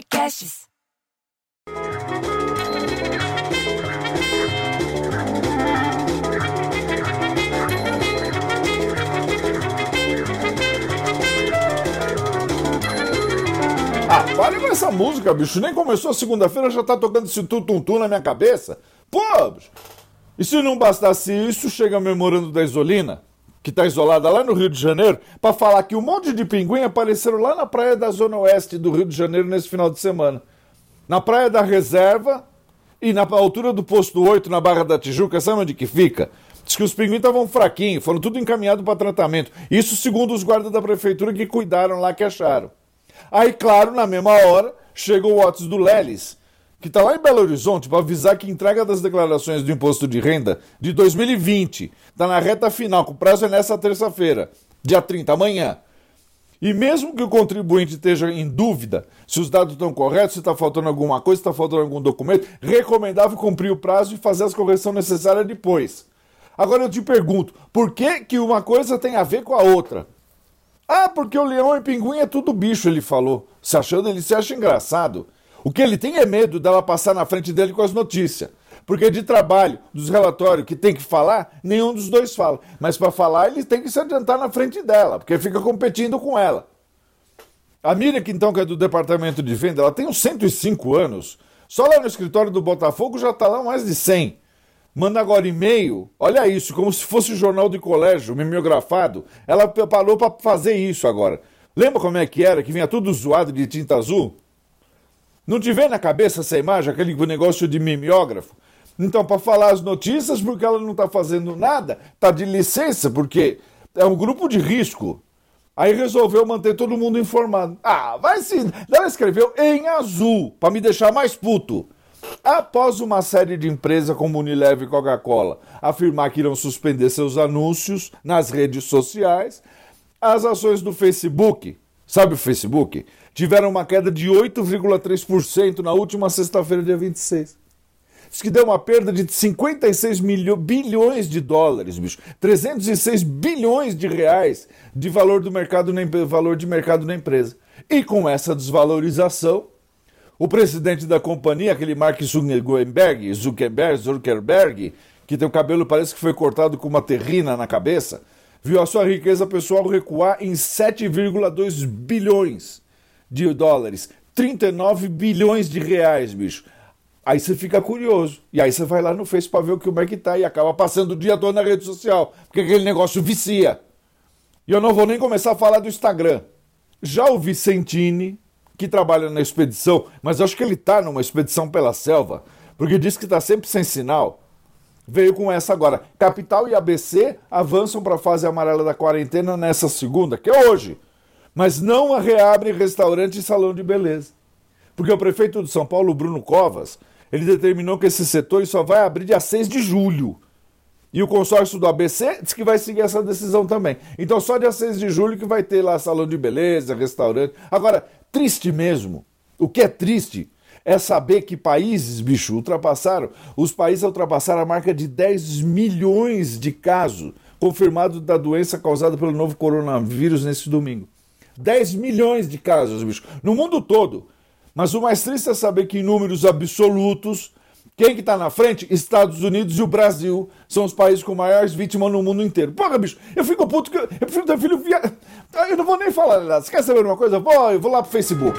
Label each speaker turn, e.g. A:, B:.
A: Podcasts.
B: Ah, para com essa música, bicho. Nem começou segunda-feira, já tá tocando esse tutum na minha cabeça. Pô, bicho. E se não bastasse isso, chega memorando da Isolina, que tá isolada lá no Rio de Janeiro, para falar que um monte de pinguim apareceram lá na praia da Zona Oeste do Rio de Janeiro nesse final de semana. Na praia da Reserva e na altura do posto 8, na Barra da Tijuca, sabe onde que fica? Diz que os pinguins estavam fraquinhos, foram tudo encaminhado para tratamento. Isso segundo os guardas da prefeitura que cuidaram lá, que acharam. Aí, claro, na mesma hora, chega o WhatsApp do Lelis, que está lá em Belo Horizonte, para avisar que entrega das declarações do imposto de renda de 2020 está na reta final, com prazo é nessa terça-feira, dia 30, amanhã. E mesmo que o contribuinte esteja em dúvida se os dados estão corretos, se está faltando alguma coisa, se está faltando algum documento, recomendável cumprir o prazo e fazer as correções necessárias depois. Agora eu te pergunto, por que, que uma coisa tem a ver com a outra? Ah, porque o leão e pinguim é tudo bicho, ele falou. Se achando, ele se acha engraçado. O que ele tem é medo dela passar na frente dele com as notícias. Porque de trabalho, dos relatórios que tem que falar, nenhum dos dois fala. Mas para falar, ele tem que se adiantar na frente dela, porque fica competindo com ela. A Miriam, que então que é do departamento de venda, ela tem uns 105 anos. Só lá no escritório do Botafogo já está lá mais de 100. Manda agora e-mail. Olha isso, como se fosse jornal de colégio, mimeografado. Ela parou para fazer isso agora. Lembra como é que era, que vinha tudo zoado de tinta azul? Não te vem na cabeça essa imagem, aquele negócio de mimeógrafo? Então, para falar as notícias, porque ela não está fazendo nada, está de licença, porque é um grupo de risco. Aí resolveu manter todo mundo informado. Ah, vai sim. Ela escreveu em azul, para me deixar mais puto. Após uma série de empresas como Unilever e Coca-Cola afirmar que irão suspender seus anúncios nas redes sociais, as ações do Facebook, sabe o Facebook, tiveram uma queda de 8,3% na última sexta-feira, dia 26. Diz que deu uma perda de 56 milho, bilhões de dólares, bicho. 306 bilhões de reais de valor, do mercado valor de mercado na empresa. E com essa desvalorização, o presidente da companhia, aquele Mark Zuckerberg, Zuckerberg, Zuckerberg, que tem o cabelo parece que foi cortado com uma terrina na cabeça, viu a sua riqueza pessoal recuar em 7,2 bilhões de dólares, 39 bilhões de reais, bicho. Aí você fica curioso. E aí você vai lá no Face para ver o que o Mac tá e acaba passando o dia todo na rede social, porque aquele negócio vicia. E eu não vou nem começar a falar do Instagram. Já o Vicentini, que trabalha na expedição, mas acho que ele está numa expedição pela selva, porque diz que está sempre sem sinal. Veio com essa agora. Capital e ABC avançam para a fase amarela da quarentena nessa segunda, que é hoje. Mas não reabrem restaurante e salão de beleza. Porque o prefeito de São Paulo, Bruno Covas, ele determinou que esse setor só vai abrir dia 6 de julho. E o consórcio do ABC diz que vai seguir essa decisão também. Então, só dia 6 de julho que vai ter lá salão de beleza, restaurante. Agora, triste mesmo. O que é triste é saber que países, bicho, ultrapassaram. Os países ultrapassaram a marca de 10 milhões de casos confirmados da doença causada pelo novo coronavírus nesse domingo. 10 milhões de casos, bicho, no mundo todo. Mas o mais triste é saber que em números absolutos, quem que tá na frente? Estados Unidos e o Brasil são os países com maiores vítimas no mundo inteiro. Porra, bicho, eu fico puto que eu, eu prefiro ter filho via... Eu não vou nem falar nada. Você quer saber uma coisa? Vou, eu vou lá pro Facebook.